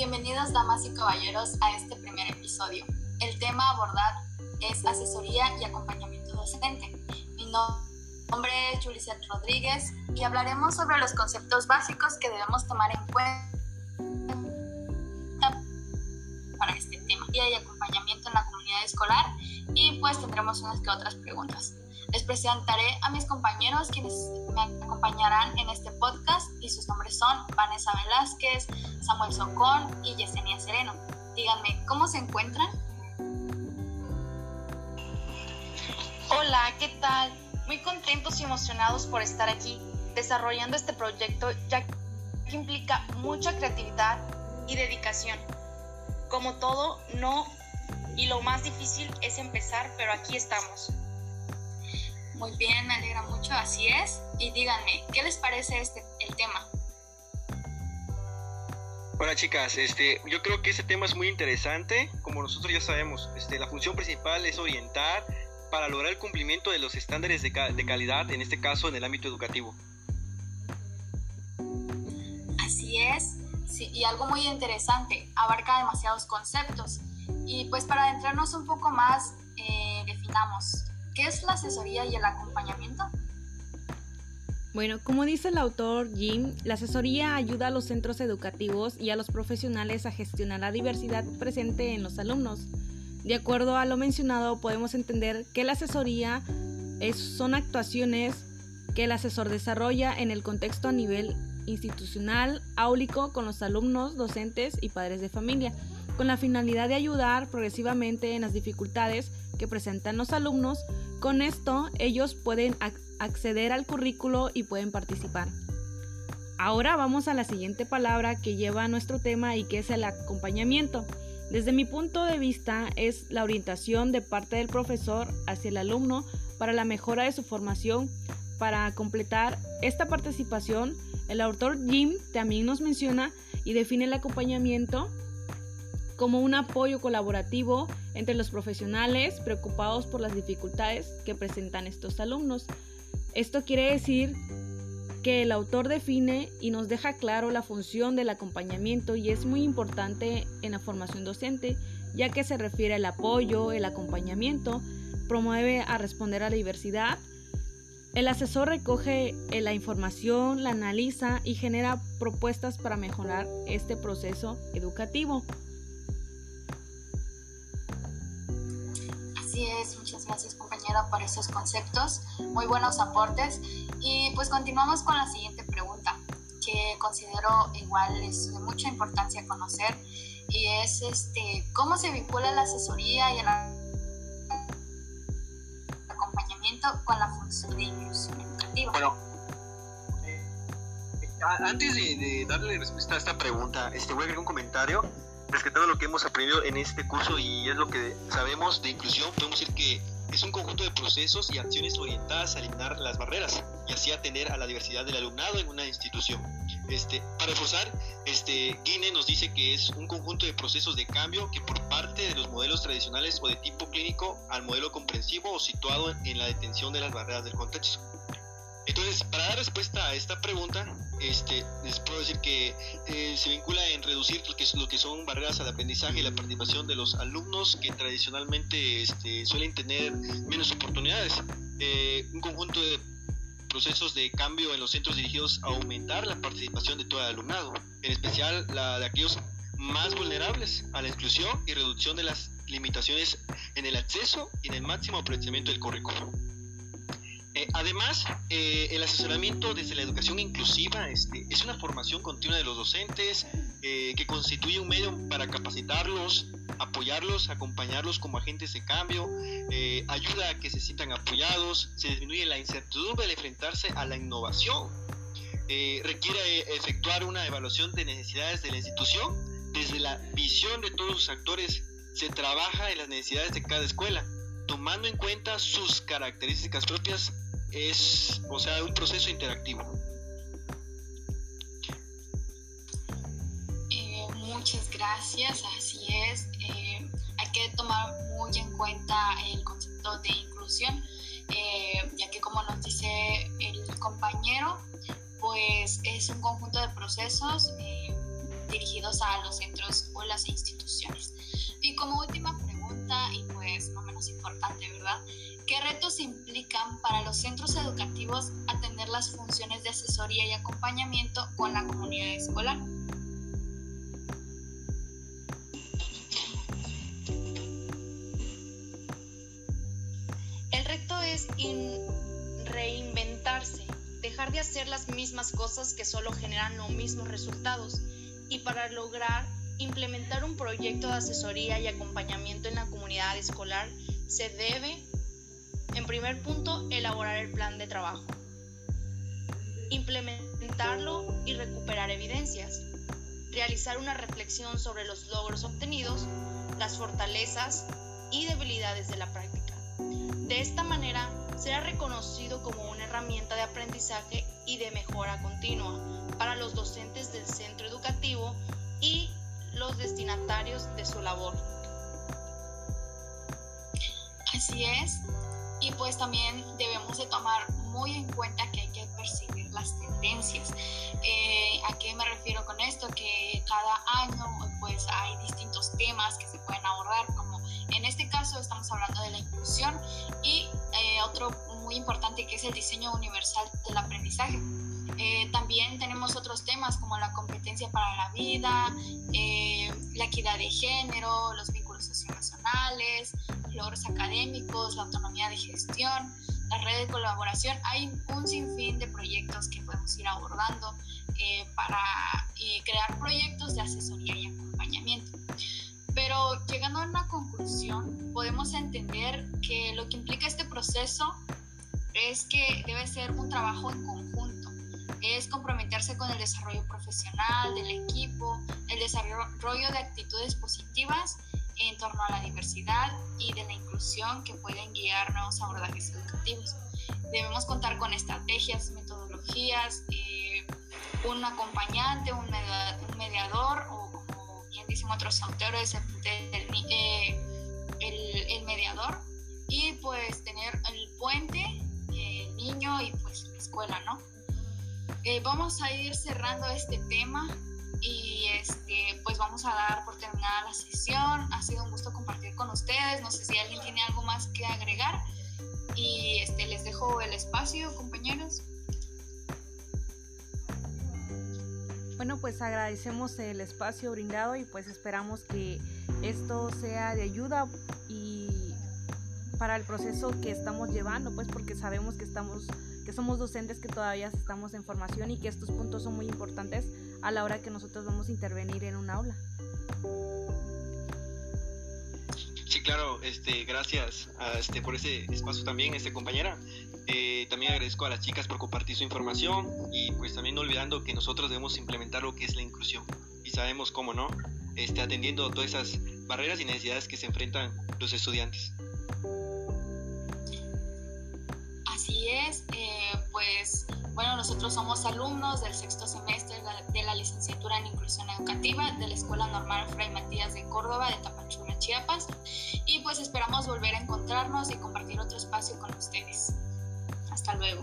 Bienvenidos damas y caballeros a este primer episodio. El tema a abordar es asesoría y acompañamiento docente. Mi nombre es Julicet Rodríguez y hablaremos sobre los conceptos básicos que debemos tomar en cuenta para este tema y acompañamiento en la comunidad escolar y pues tendremos unas que otras preguntas. Les presentaré a mis compañeros quienes me acompañarán en este podcast y sus nombres son Vanessa Velázquez, Samuel Socón y Yesenia Sereno. Díganme, ¿cómo se encuentran? Hola, ¿qué tal? Muy contentos y emocionados por estar aquí desarrollando este proyecto ya que implica mucha creatividad y dedicación. Como todo, no y lo más difícil es empezar, pero aquí estamos. Muy bien, me alegra mucho, así es. Y díganme, ¿qué les parece este el tema? Hola chicas, este, yo creo que este tema es muy interesante. Como nosotros ya sabemos, este, la función principal es orientar para lograr el cumplimiento de los estándares de, de calidad, en este caso en el ámbito educativo. Así es, sí, y algo muy interesante, abarca demasiados conceptos. Y pues para adentrarnos un poco más, eh, definamos ¿Qué es la asesoría y el acompañamiento? Bueno, como dice el autor Jim, la asesoría ayuda a los centros educativos y a los profesionales a gestionar la diversidad presente en los alumnos. De acuerdo a lo mencionado, podemos entender que la asesoría es, son actuaciones que el asesor desarrolla en el contexto a nivel institucional, áulico, con los alumnos, docentes y padres de familia, con la finalidad de ayudar progresivamente en las dificultades que presentan los alumnos. Con esto ellos pueden acceder al currículo y pueden participar. Ahora vamos a la siguiente palabra que lleva a nuestro tema y que es el acompañamiento. Desde mi punto de vista es la orientación de parte del profesor hacia el alumno para la mejora de su formación. Para completar esta participación, el autor Jim también nos menciona y define el acompañamiento como un apoyo colaborativo entre los profesionales preocupados por las dificultades que presentan estos alumnos. Esto quiere decir que el autor define y nos deja claro la función del acompañamiento y es muy importante en la formación docente, ya que se refiere al apoyo, el acompañamiento, promueve a responder a la diversidad. El asesor recoge la información, la analiza y genera propuestas para mejorar este proceso educativo. Es, muchas gracias compañera por esos conceptos, muy buenos aportes. Y pues continuamos con la siguiente pregunta, que considero igual es de mucha importancia conocer, y es este, ¿cómo se vincula la asesoría y el acompañamiento con la función de inclusión educativa? Bueno, eh, antes de, darle respuesta a esta pregunta, este, voy a agregar un comentario rescatando lo que hemos aprendido en este curso y es lo que sabemos de inclusión, podemos decir que es un conjunto de procesos y acciones orientadas a eliminar las barreras y así atender a la diversidad del alumnado en una institución. Este, para reforzar, este, Guine nos dice que es un conjunto de procesos de cambio que por parte de los modelos tradicionales o de tipo clínico al modelo comprensivo o situado en la detención de las barreras del contexto. Entonces, para dar respuesta a esta pregunta, este, les puedo decir que eh, se vincula en reducir lo que, lo que son barreras al aprendizaje y la participación de los alumnos que tradicionalmente este, suelen tener menos oportunidades. Eh, un conjunto de procesos de cambio en los centros dirigidos a aumentar la participación de todo el alumnado, en especial la de aquellos más vulnerables a la exclusión y reducción de las limitaciones en el acceso y en el máximo aprovechamiento del currículo. Eh, además, eh, el asesoramiento desde la educación inclusiva este, es una formación continua de los docentes eh, que constituye un medio para capacitarlos, apoyarlos, acompañarlos como agentes de cambio, ayuda a que se sientan apoyados, se disminuye la incertidumbre al enfrentarse a la innovación, requiere efectuar una evaluación de necesidades de la institución, desde la visión de todos los actores se trabaja en las necesidades de cada escuela tomando en cuenta sus características propias, es, o sea, un proceso interactivo. Eh, muchas gracias, así es. Eh, hay que tomar muy en cuenta el concepto de inclusión, eh, ya que como nos dice el compañero, pues es un conjunto de procesos dirigidos a los centros o las instituciones. Y como última pregunta, y pues no menos importante, ¿verdad? ¿Qué retos implican para los centros educativos atender las funciones de asesoría y acompañamiento con la comunidad escolar? El reto es reinventarse, dejar de hacer las mismas cosas que solo generan los mismos resultados y para lograr implementar un proyecto de asesoría y acompañamiento en la comunidad escolar se debe en primer punto, elaborar el plan de trabajo. Implementarlo y recuperar evidencias. Realizar una reflexión sobre los logros obtenidos, las fortalezas y debilidades de la práctica. De esta manera, será reconocido como una herramienta de aprendizaje y de mejora continua para los docentes del centro educativo y los destinatarios de su labor. Así es, y pues también debemos de tomar muy en cuenta que hay que percibir las tendencias. Eh, ¿A qué me refiero con esto? Que cada año pues hay distintos temas que se pueden abordar, como en este caso estamos hablando de la inclusión y eh, otro muy importante que es el diseño universal del aprendizaje. Eh, también tenemos otros temas como la competencia para la vida, la equidad de género, los vínculos socionacionales, académicos, la autonomía de gestión, la red de colaboración. Hay un sinfín de proyectos que podemos ir abordando eh, para eh, crear proyectos de asesoría y acompañamiento. Pero llegando a una conclusión, podemos entender que lo que implica este proceso es que debe ser un trabajo en conjunto, es comprometerse con el desarrollo profesional del equipo, el desarrollo de actitudes positivas en torno a la diversidad y de la inclusión que pueden guiar nuevos abordajes educativos. Debemos contar con estrategias, metodologías, eh, un acompañante, un mediador o como bien dicen otros autores, eh, el, el, mediador y pues tener el puente, el niño y pues la escuela, ¿no? Eh, vamos a ir cerrando este tema y este, pues vamos a dar por terminada la sesión. Ha sido un gusto compartir con ustedes. No sé si alguien tiene algo más que agregar y este, les dejo el espacio, compañeros. Bueno, pues agradecemos el espacio brindado y pues esperamos que esto sea de ayuda y para el proceso que estamos llevando, pues porque sabemos que estamos que somos docentes que todavía estamos en formación y que estos puntos son muy importantes a la hora que nosotros vamos a intervenir en un aula. Sí, claro, este, gracias a este, por ese espacio también, este compañera. Eh, también agradezco a las chicas por compartir su información y pues también no olvidando que nosotros debemos implementar lo que es la inclusión y sabemos cómo no, este, atendiendo todas esas barreras y necesidades que se enfrentan los estudiantes. Así es, eh, pues bueno, nosotros somos alumnos del sexto semestre de la licenciatura en inclusión educativa de la Escuela Normal Fray Matías de Córdoba de Tapachula, Chiapas. Y pues esperamos volver a encontrarnos y compartir otro espacio con ustedes. Hasta luego.